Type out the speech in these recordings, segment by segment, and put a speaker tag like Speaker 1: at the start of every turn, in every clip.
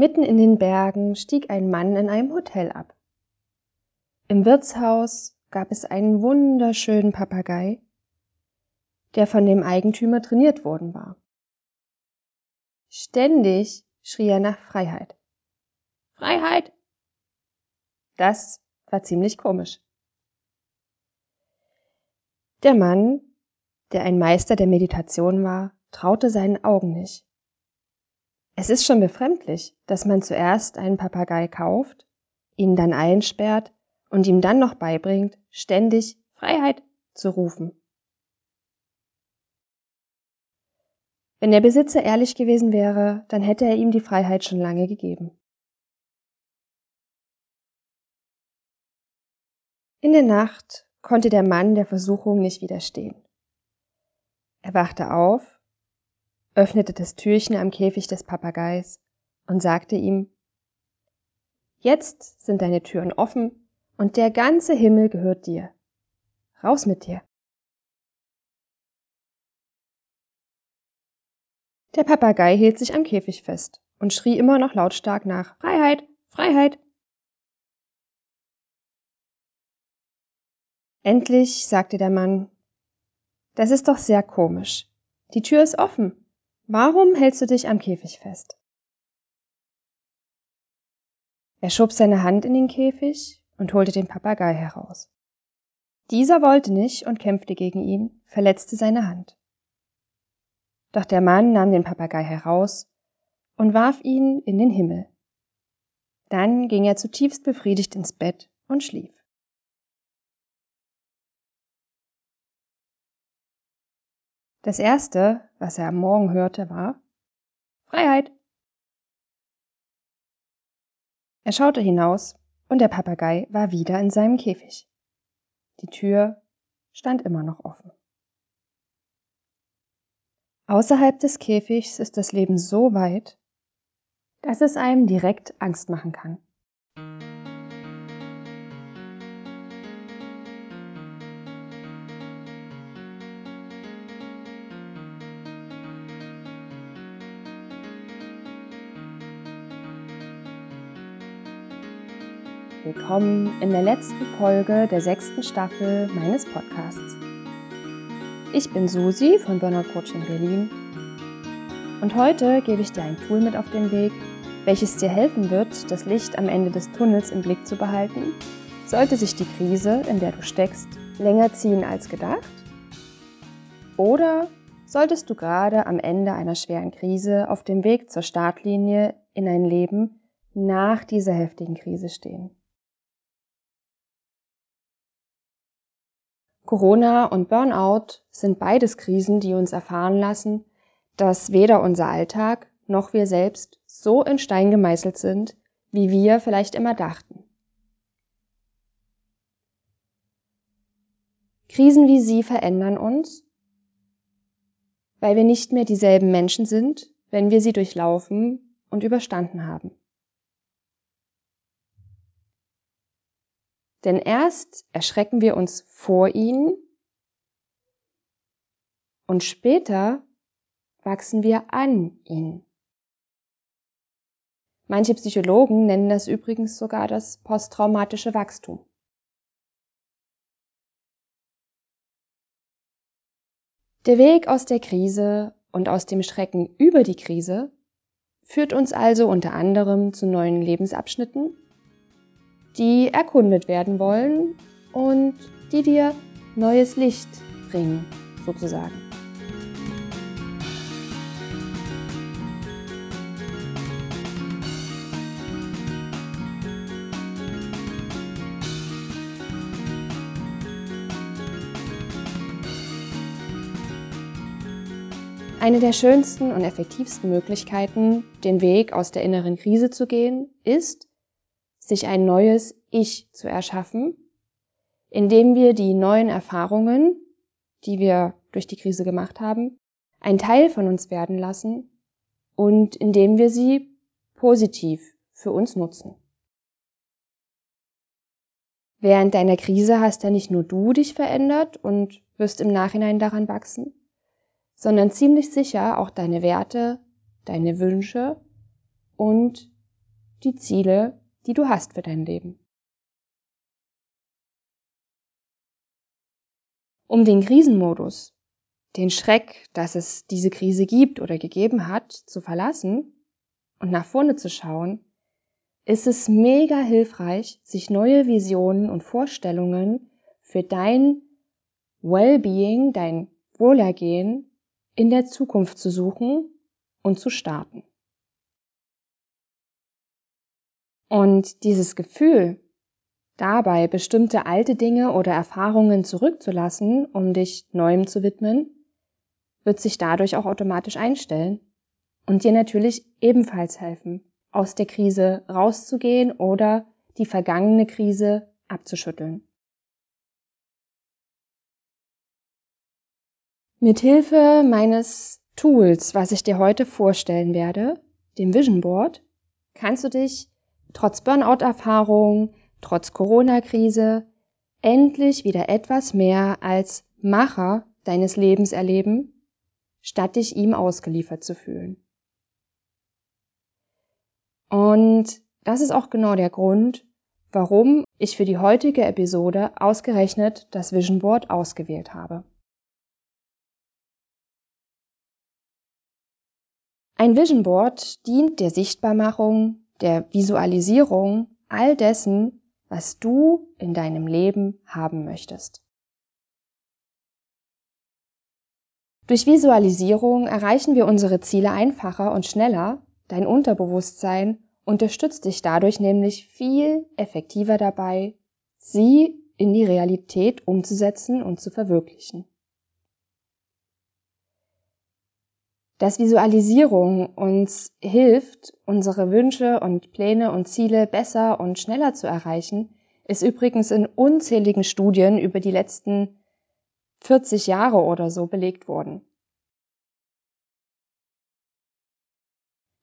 Speaker 1: Mitten in den Bergen stieg ein Mann in einem Hotel ab. Im Wirtshaus gab es einen wunderschönen Papagei, der von dem Eigentümer trainiert worden war. Ständig schrie er nach Freiheit. Freiheit! Das war ziemlich komisch. Der Mann, der ein Meister der Meditation war, traute seinen Augen nicht. Es ist schon befremdlich, dass man zuerst einen Papagei kauft, ihn dann einsperrt und ihm dann noch beibringt, ständig Freiheit zu rufen. Wenn der Besitzer ehrlich gewesen wäre, dann hätte er ihm die Freiheit schon lange gegeben. In der Nacht konnte der Mann der Versuchung nicht widerstehen. Er wachte auf öffnete das Türchen am Käfig des Papageis und sagte ihm, Jetzt sind deine Türen offen und der ganze Himmel gehört dir. Raus mit dir. Der Papagei hielt sich am Käfig fest und schrie immer noch lautstark nach Freiheit, Freiheit. Endlich sagte der Mann, das ist doch sehr komisch. Die Tür ist offen Warum hältst du dich am Käfig fest? Er schob seine Hand in den Käfig und holte den Papagei heraus. Dieser wollte nicht und kämpfte gegen ihn, verletzte seine Hand. Doch der Mann nahm den Papagei heraus und warf ihn in den Himmel. Dann ging er zutiefst befriedigt ins Bett und schlief. Das erste, was er am Morgen hörte, war Freiheit. Er schaute hinaus und der Papagei war wieder in seinem Käfig. Die Tür stand immer noch offen. Außerhalb des Käfigs ist das Leben so weit, dass es einem direkt Angst machen kann. Willkommen in der letzten Folge der sechsten Staffel meines Podcasts. Ich bin Susi von Burnout Coaching Berlin und heute gebe ich dir ein Tool mit auf den Weg, welches dir helfen wird, das Licht am Ende des Tunnels im Blick zu behalten, sollte sich die Krise, in der du steckst, länger ziehen als gedacht? Oder solltest du gerade am Ende einer schweren Krise auf dem Weg zur Startlinie in ein Leben nach dieser heftigen Krise stehen? Corona und Burnout sind beides Krisen, die uns erfahren lassen, dass weder unser Alltag noch wir selbst so in Stein gemeißelt sind, wie wir vielleicht immer dachten. Krisen wie sie verändern uns, weil wir nicht mehr dieselben Menschen sind, wenn wir sie durchlaufen und überstanden haben. Denn erst erschrecken wir uns vor ihnen und später wachsen wir an ihnen. Manche Psychologen nennen das übrigens sogar das posttraumatische Wachstum. Der Weg aus der Krise und aus dem Schrecken über die Krise führt uns also unter anderem zu neuen Lebensabschnitten die erkundet werden wollen und die dir neues Licht bringen, sozusagen. Eine der schönsten und effektivsten Möglichkeiten, den Weg aus der inneren Krise zu gehen, ist, sich ein neues Ich zu erschaffen, indem wir die neuen Erfahrungen, die wir durch die Krise gemacht haben, ein Teil von uns werden lassen und indem wir sie positiv für uns nutzen. Während deiner Krise hast ja nicht nur du dich verändert und wirst im Nachhinein daran wachsen, sondern ziemlich sicher auch deine Werte, deine Wünsche und die Ziele, die du hast für dein Leben. Um den Krisenmodus, den Schreck, dass es diese Krise gibt oder gegeben hat, zu verlassen und nach vorne zu schauen, ist es mega hilfreich, sich neue Visionen und Vorstellungen für dein Wellbeing, dein Wohlergehen in der Zukunft zu suchen und zu starten. Und dieses Gefühl, dabei bestimmte alte Dinge oder Erfahrungen zurückzulassen, um dich neuem zu widmen, wird sich dadurch auch automatisch einstellen und dir natürlich ebenfalls helfen, aus der Krise rauszugehen oder die vergangene Krise abzuschütteln. Mithilfe meines Tools, was ich dir heute vorstellen werde, dem Vision Board, kannst du dich trotz Burnout-Erfahrung, trotz Corona-Krise endlich wieder etwas mehr als Macher deines Lebens erleben, statt dich ihm ausgeliefert zu fühlen. Und das ist auch genau der Grund, warum ich für die heutige Episode ausgerechnet das Vision Board ausgewählt habe. Ein Vision Board dient der Sichtbarmachung, der Visualisierung all dessen, was du in deinem Leben haben möchtest. Durch Visualisierung erreichen wir unsere Ziele einfacher und schneller, Dein Unterbewusstsein unterstützt dich dadurch nämlich viel effektiver dabei, sie in die Realität umzusetzen und zu verwirklichen. Dass Visualisierung uns hilft, unsere Wünsche und Pläne und Ziele besser und schneller zu erreichen, ist übrigens in unzähligen Studien über die letzten 40 Jahre oder so belegt worden.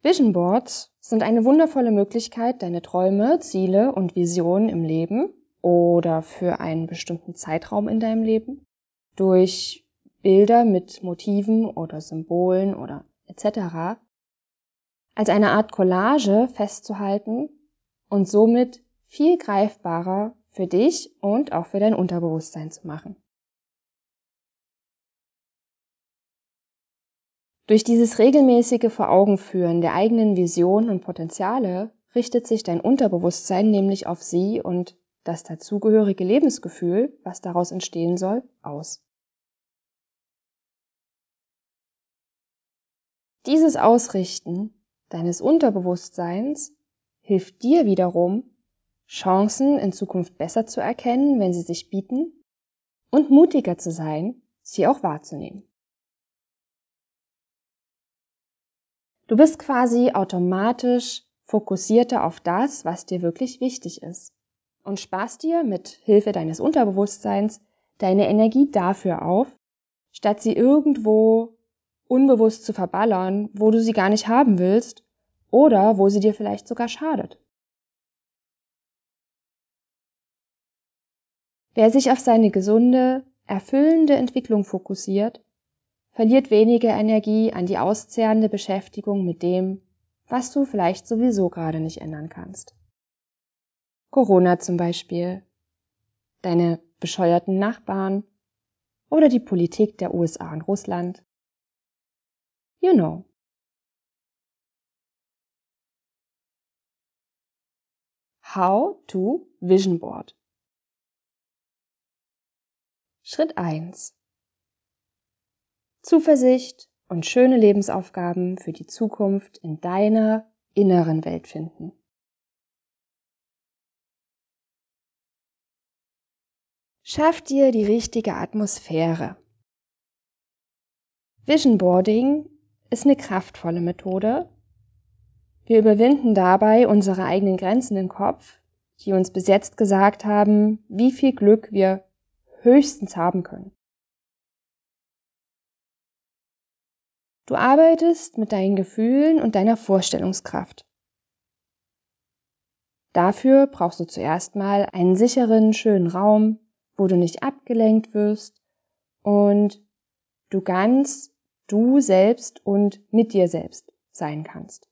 Speaker 1: Vision Boards sind eine wundervolle Möglichkeit, deine Träume, Ziele und Visionen im Leben oder für einen bestimmten Zeitraum in deinem Leben durch Bilder mit Motiven oder Symbolen oder etc. als eine Art Collage festzuhalten und somit viel greifbarer für dich und auch für dein Unterbewusstsein zu machen. Durch dieses regelmäßige Voraugenführen der eigenen Vision und Potenziale richtet sich dein Unterbewusstsein nämlich auf sie und das dazugehörige Lebensgefühl, was daraus entstehen soll, aus. Dieses Ausrichten deines Unterbewusstseins hilft dir wiederum, Chancen in Zukunft besser zu erkennen, wenn sie sich bieten, und mutiger zu sein, sie auch wahrzunehmen. Du bist quasi automatisch fokussierter auf das, was dir wirklich wichtig ist und sparst dir mit Hilfe deines Unterbewusstseins deine Energie dafür auf, statt sie irgendwo unbewusst zu verballern, wo du sie gar nicht haben willst oder wo sie dir vielleicht sogar schadet. Wer sich auf seine gesunde, erfüllende Entwicklung fokussiert, verliert weniger Energie an die auszehrende Beschäftigung mit dem, was du vielleicht sowieso gerade nicht ändern kannst. Corona zum Beispiel, deine bescheuerten Nachbarn oder die Politik der USA und Russland. You know. How to Vision Board. Schritt 1. Zuversicht und schöne Lebensaufgaben für die Zukunft in deiner inneren Welt finden. Schaff dir die richtige Atmosphäre. Vision Boarding ist eine kraftvolle Methode. Wir überwinden dabei unsere eigenen Grenzen im Kopf, die uns bis jetzt gesagt haben, wie viel Glück wir höchstens haben können. Du arbeitest mit deinen Gefühlen und deiner Vorstellungskraft. Dafür brauchst du zuerst mal einen sicheren, schönen Raum, wo du nicht abgelenkt wirst und du ganz du selbst und mit dir selbst sein kannst.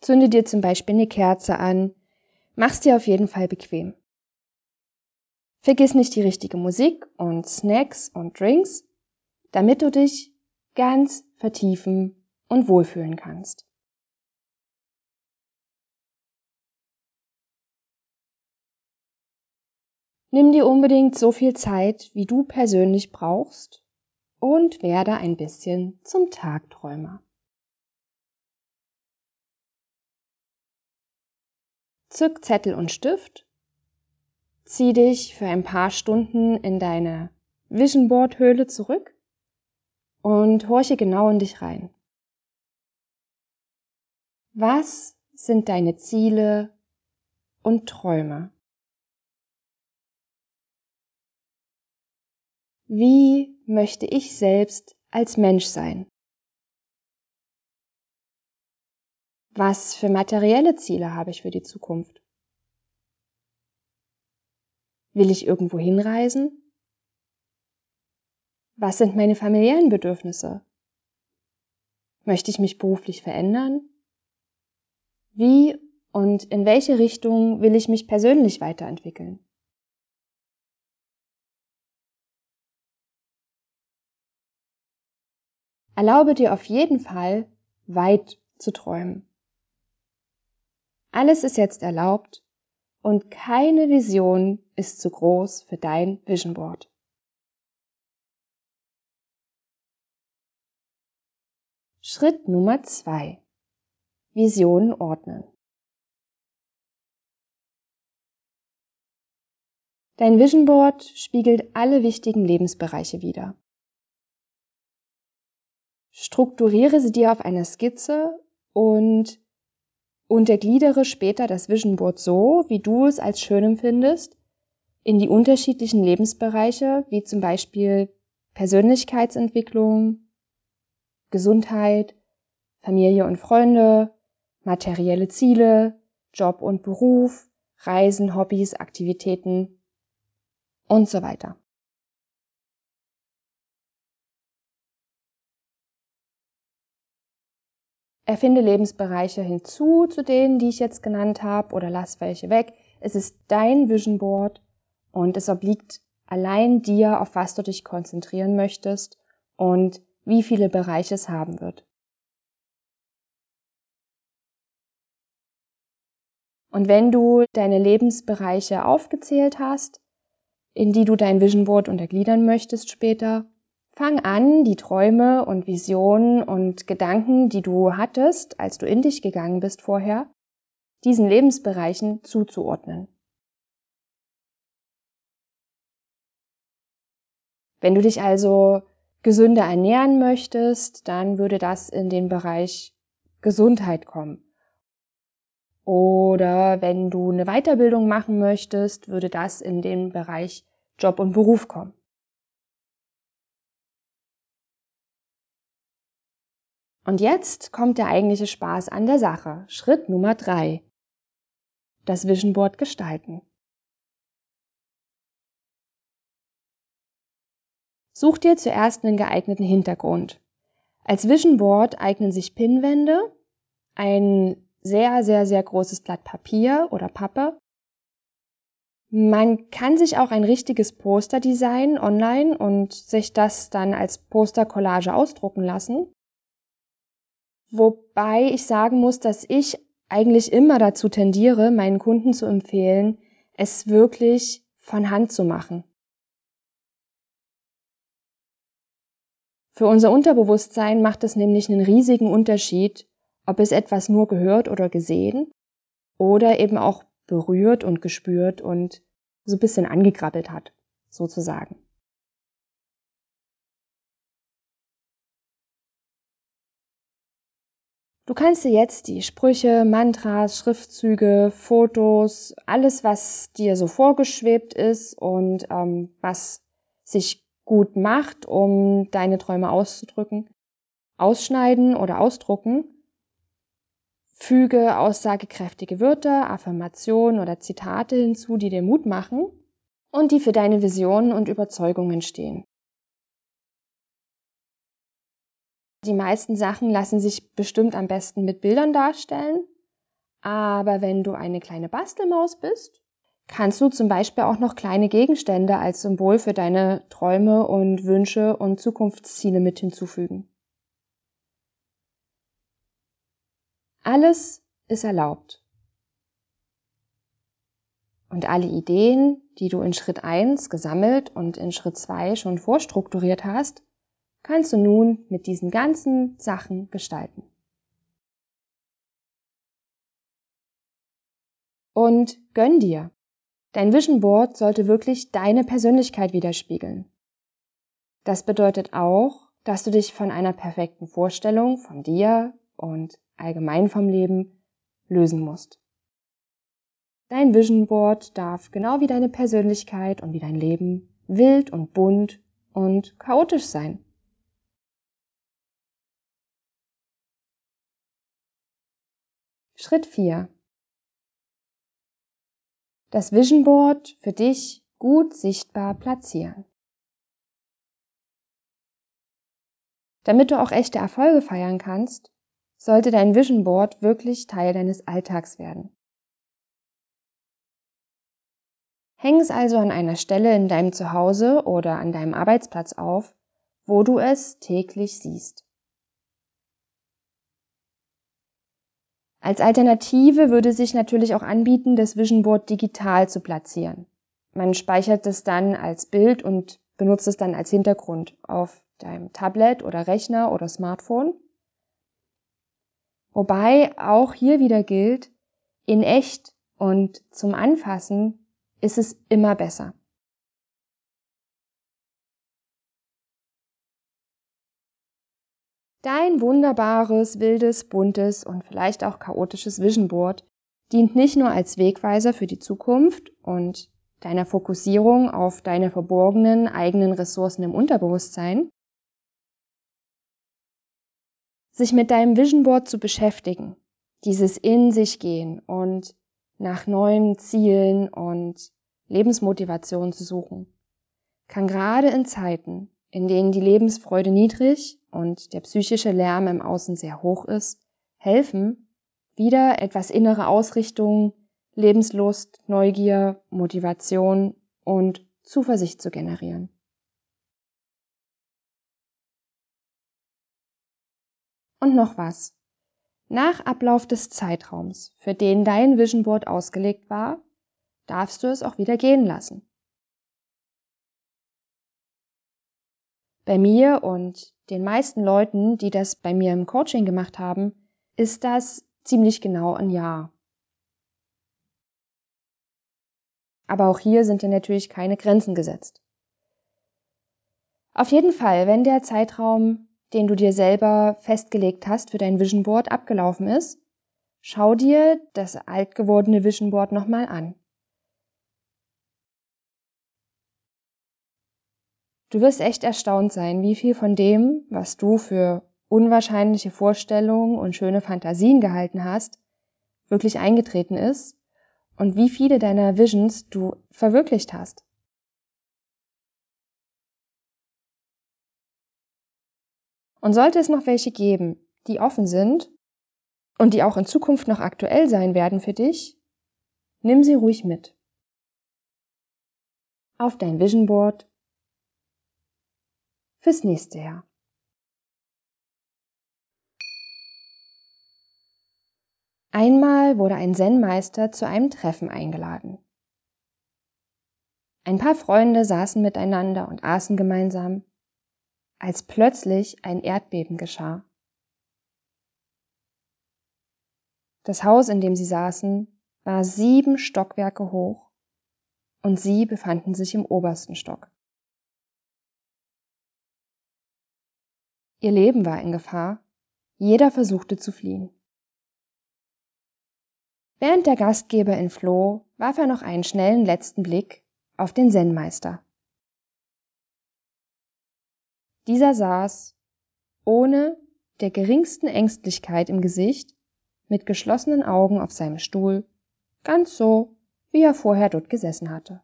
Speaker 1: Zünde dir zum Beispiel eine Kerze an. Mach's dir auf jeden Fall bequem. Vergiss nicht die richtige Musik und Snacks und Drinks, damit du dich ganz vertiefen und wohlfühlen kannst. Nimm dir unbedingt so viel Zeit, wie du persönlich brauchst und werde ein bisschen zum Tagträumer. Zück Zettel und Stift, zieh dich für ein paar Stunden in deine Vision Board Höhle zurück und horche genau in dich rein. Was sind deine Ziele und Träume? Wie möchte ich selbst als Mensch sein? Was für materielle Ziele habe ich für die Zukunft? Will ich irgendwo hinreisen? Was sind meine familiären Bedürfnisse? Möchte ich mich beruflich verändern? Wie und in welche Richtung will ich mich persönlich weiterentwickeln? Erlaube dir auf jeden Fall, weit zu träumen. Alles ist jetzt erlaubt und keine Vision ist zu groß für dein Vision Board. Schritt Nummer zwei: Visionen ordnen. Dein Vision Board spiegelt alle wichtigen Lebensbereiche wider. Strukturiere sie dir auf einer Skizze und untergliedere später das Vision Board so, wie du es als schön empfindest, in die unterschiedlichen Lebensbereiche, wie zum Beispiel Persönlichkeitsentwicklung, Gesundheit, Familie und Freunde, materielle Ziele, Job und Beruf, Reisen, Hobbys, Aktivitäten und so weiter. Erfinde Lebensbereiche hinzu zu denen, die ich jetzt genannt habe, oder lass welche weg. Es ist dein Vision Board und es obliegt allein dir, auf was du dich konzentrieren möchtest und wie viele Bereiche es haben wird. Und wenn du deine Lebensbereiche aufgezählt hast, in die du dein Vision Board untergliedern möchtest später, Fang an, die Träume und Visionen und Gedanken, die du hattest, als du in dich gegangen bist vorher, diesen Lebensbereichen zuzuordnen. Wenn du dich also gesünder ernähren möchtest, dann würde das in den Bereich Gesundheit kommen. Oder wenn du eine Weiterbildung machen möchtest, würde das in den Bereich Job und Beruf kommen. Und jetzt kommt der eigentliche Spaß an der Sache. Schritt Nummer drei. Das Vision Board gestalten. Such dir zuerst einen geeigneten Hintergrund. Als Vision Board eignen sich Pinnwände, ein sehr, sehr, sehr großes Blatt Papier oder Pappe. Man kann sich auch ein richtiges Poster designen online und sich das dann als Postercollage ausdrucken lassen. Wobei ich sagen muss, dass ich eigentlich immer dazu tendiere, meinen Kunden zu empfehlen, es wirklich von Hand zu machen. Für unser Unterbewusstsein macht es nämlich einen riesigen Unterschied, ob es etwas nur gehört oder gesehen oder eben auch berührt und gespürt und so ein bisschen angekrabbelt hat, sozusagen. Du kannst dir jetzt die Sprüche, Mantras, Schriftzüge, Fotos, alles, was dir so vorgeschwebt ist und ähm, was sich gut macht, um deine Träume auszudrücken, ausschneiden oder ausdrucken. Füge aussagekräftige Wörter, Affirmationen oder Zitate hinzu, die dir Mut machen und die für deine Visionen und Überzeugungen stehen. Die meisten Sachen lassen sich bestimmt am besten mit Bildern darstellen. Aber wenn du eine kleine Bastelmaus bist, kannst du zum Beispiel auch noch kleine Gegenstände als Symbol für deine Träume und Wünsche und Zukunftsziele mit hinzufügen. Alles ist erlaubt. Und alle Ideen, die du in Schritt 1 gesammelt und in Schritt 2 schon vorstrukturiert hast, kannst du nun mit diesen ganzen Sachen gestalten. Und gönn dir. Dein Vision Board sollte wirklich deine Persönlichkeit widerspiegeln. Das bedeutet auch, dass du dich von einer perfekten Vorstellung von dir und allgemein vom Leben lösen musst. Dein Vision Board darf genau wie deine Persönlichkeit und wie dein Leben wild und bunt und chaotisch sein. Schritt 4 das Vision Board für dich gut sichtbar platzieren. Damit du auch echte Erfolge feiern kannst, sollte dein Vision Board wirklich Teil deines Alltags werden. Häng es also an einer Stelle in deinem Zuhause oder an deinem Arbeitsplatz auf, wo du es täglich siehst. Als Alternative würde sich natürlich auch anbieten, das Vision Board digital zu platzieren. Man speichert es dann als Bild und benutzt es dann als Hintergrund auf deinem Tablet oder Rechner oder Smartphone. Wobei auch hier wieder gilt, in echt und zum Anfassen ist es immer besser. Dein wunderbares, wildes, buntes und vielleicht auch chaotisches Vision Board dient nicht nur als Wegweiser für die Zukunft und deiner Fokussierung auf deine verborgenen eigenen Ressourcen im Unterbewusstsein, sich mit deinem Vision Board zu beschäftigen, dieses in sich gehen und nach neuen Zielen und Lebensmotivationen zu suchen, kann gerade in Zeiten, in denen die Lebensfreude niedrig und der psychische Lärm im Außen sehr hoch ist, helfen, wieder etwas innere Ausrichtung, Lebenslust, Neugier, Motivation und Zuversicht zu generieren. Und noch was. Nach Ablauf des Zeitraums, für den dein Vision Board ausgelegt war, darfst du es auch wieder gehen lassen. Bei mir und den meisten Leuten, die das bei mir im Coaching gemacht haben, ist das ziemlich genau ein Jahr. Aber auch hier sind ja natürlich keine Grenzen gesetzt. Auf jeden Fall, wenn der Zeitraum, den du dir selber festgelegt hast für dein Vision Board abgelaufen ist, schau dir das alt gewordene Vision Board nochmal an. Du wirst echt erstaunt sein, wie viel von dem, was du für unwahrscheinliche Vorstellungen und schöne Fantasien gehalten hast, wirklich eingetreten ist und wie viele deiner Visions du verwirklicht hast. Und sollte es noch welche geben, die offen sind und die auch in Zukunft noch aktuell sein werden für dich, nimm sie ruhig mit. Auf dein Vision Board fürs nächste Jahr. Einmal wurde ein Zen-Meister zu einem Treffen eingeladen. Ein paar Freunde saßen miteinander und aßen gemeinsam, als plötzlich ein Erdbeben geschah. Das Haus, in dem sie saßen, war sieben Stockwerke hoch und sie befanden sich im obersten Stock. Ihr Leben war in Gefahr. Jeder versuchte zu fliehen. Während der Gastgeber entfloh, warf er noch einen schnellen letzten Blick auf den Zen-Meister. Dieser saß, ohne der geringsten Ängstlichkeit im Gesicht, mit geschlossenen Augen auf seinem Stuhl, ganz so, wie er vorher dort gesessen hatte.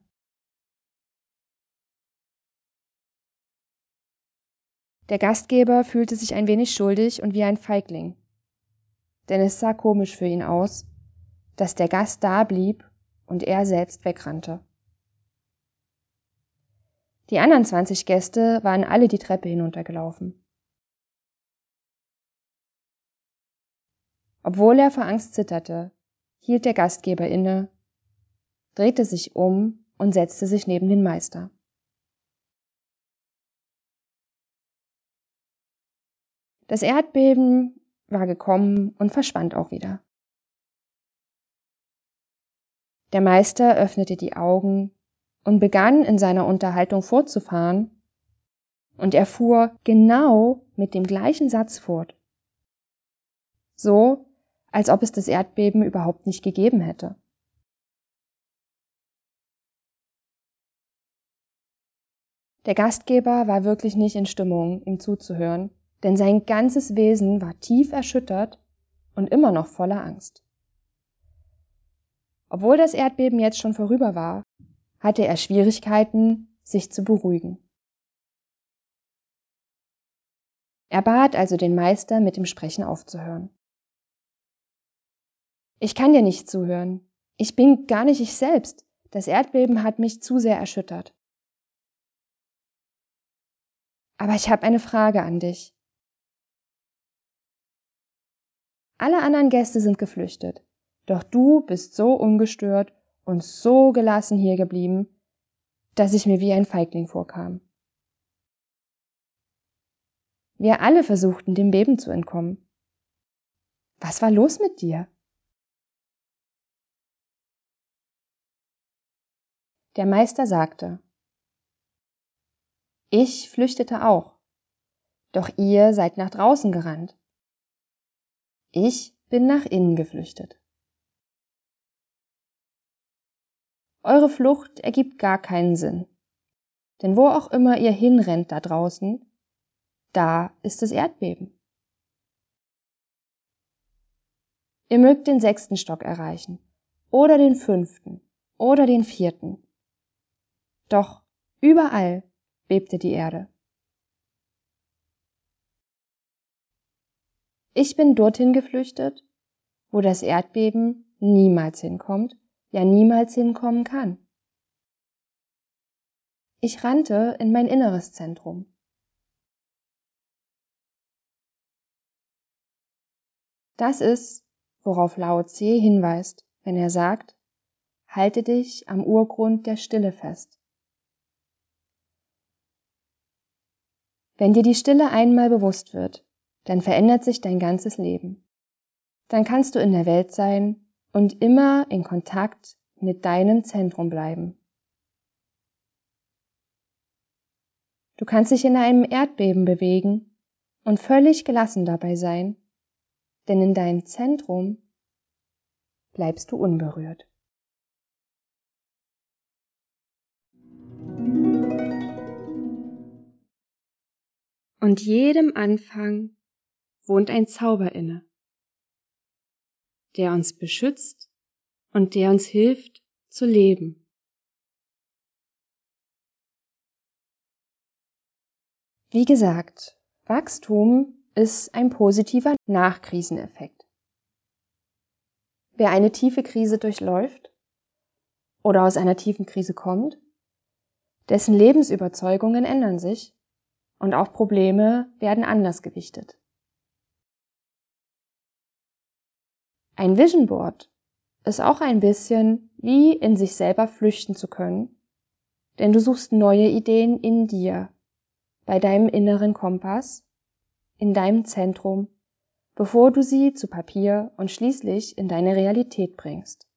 Speaker 1: Der Gastgeber fühlte sich ein wenig schuldig und wie ein Feigling. Denn es sah komisch für ihn aus, dass der Gast da blieb und er selbst wegrannte. Die anderen 20 Gäste waren alle die Treppe hinuntergelaufen. Obwohl er vor Angst zitterte, hielt der Gastgeber inne, drehte sich um und setzte sich neben den Meister. Das Erdbeben war gekommen und verschwand auch wieder. Der Meister öffnete die Augen und begann in seiner Unterhaltung fortzufahren, und er fuhr genau mit dem gleichen Satz fort. So, als ob es das Erdbeben überhaupt nicht gegeben hätte. Der Gastgeber war wirklich nicht in Stimmung, ihm zuzuhören, denn sein ganzes Wesen war tief erschüttert und immer noch voller Angst. Obwohl das Erdbeben jetzt schon vorüber war, hatte er Schwierigkeiten, sich zu beruhigen. Er bat also den Meister, mit dem Sprechen aufzuhören. Ich kann dir nicht zuhören. Ich bin gar nicht ich selbst. Das Erdbeben hat mich zu sehr erschüttert. Aber ich habe eine Frage an dich. Alle anderen Gäste sind geflüchtet, doch du bist so ungestört und so gelassen hier geblieben, dass ich mir wie ein Feigling vorkam. Wir alle versuchten, dem Beben zu entkommen. Was war los mit dir? Der Meister sagte, Ich flüchtete auch, doch ihr seid nach draußen gerannt. Ich bin nach innen geflüchtet. Eure Flucht ergibt gar keinen Sinn. Denn wo auch immer ihr hinrennt da draußen, da ist das Erdbeben. Ihr mögt den sechsten Stock erreichen, oder den fünften, oder den vierten. Doch überall bebte die Erde. Ich bin dorthin geflüchtet, wo das Erdbeben niemals hinkommt, ja niemals hinkommen kann. Ich rannte in mein inneres Zentrum. Das ist, worauf Lao Tse hinweist, wenn er sagt, halte dich am Urgrund der Stille fest. Wenn dir die Stille einmal bewusst wird, dann verändert sich dein ganzes Leben. Dann kannst du in der Welt sein und immer in Kontakt mit deinem Zentrum bleiben. Du kannst dich in einem Erdbeben bewegen und völlig gelassen dabei sein, denn in deinem Zentrum bleibst du unberührt. Und jedem Anfang wohnt ein Zauber inne, der uns beschützt und der uns hilft zu leben. Wie gesagt, Wachstum ist ein positiver Nachkriseneffekt. Wer eine tiefe Krise durchläuft oder aus einer tiefen Krise kommt, dessen Lebensüberzeugungen ändern sich und auch Probleme werden anders gewichtet. Ein Vision Board ist auch ein bisschen wie in sich selber flüchten zu können, denn du suchst neue Ideen in dir, bei deinem inneren Kompass, in deinem Zentrum, bevor du sie zu Papier und schließlich in deine Realität bringst.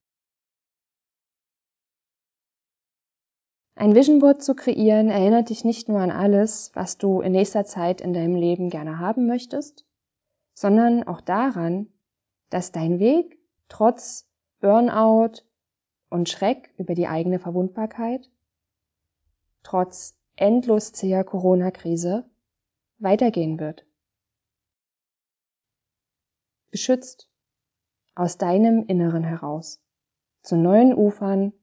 Speaker 1: Ein Vision Board zu kreieren erinnert dich nicht nur an alles, was du in nächster Zeit in deinem Leben gerne haben möchtest, sondern auch daran, dass dein Weg trotz Burnout und Schreck über die eigene Verwundbarkeit, trotz endlos zäher Corona-Krise weitergehen wird. Beschützt aus deinem Inneren heraus zu neuen Ufern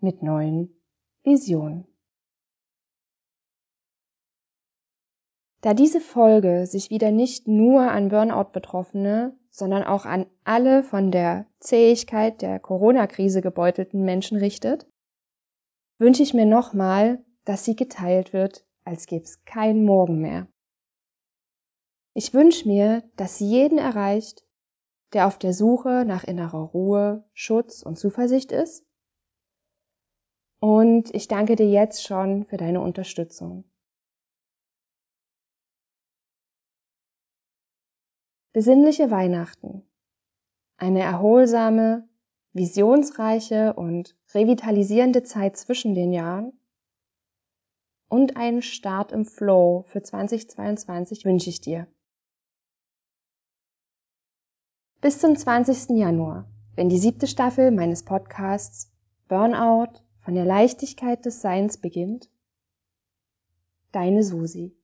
Speaker 1: mit neuen Visionen. Da diese Folge sich wieder nicht nur an Burnout-Betroffene, sondern auch an alle von der Zähigkeit der Corona-Krise gebeutelten Menschen richtet, wünsche ich mir nochmal, dass sie geteilt wird, als gäbe es keinen Morgen mehr. Ich wünsche mir, dass sie jeden erreicht, der auf der Suche nach innerer Ruhe, Schutz und Zuversicht ist. Und ich danke dir jetzt schon für deine Unterstützung. Besinnliche Weihnachten. Eine erholsame, visionsreiche und revitalisierende Zeit zwischen den Jahren und einen Start im Flow für 2022 wünsche ich dir. Bis zum 20. Januar, wenn die siebte Staffel meines Podcasts Burnout von der Leichtigkeit des Seins beginnt. Deine Susi.